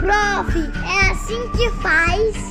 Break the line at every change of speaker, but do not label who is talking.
Prof, é assim que faz?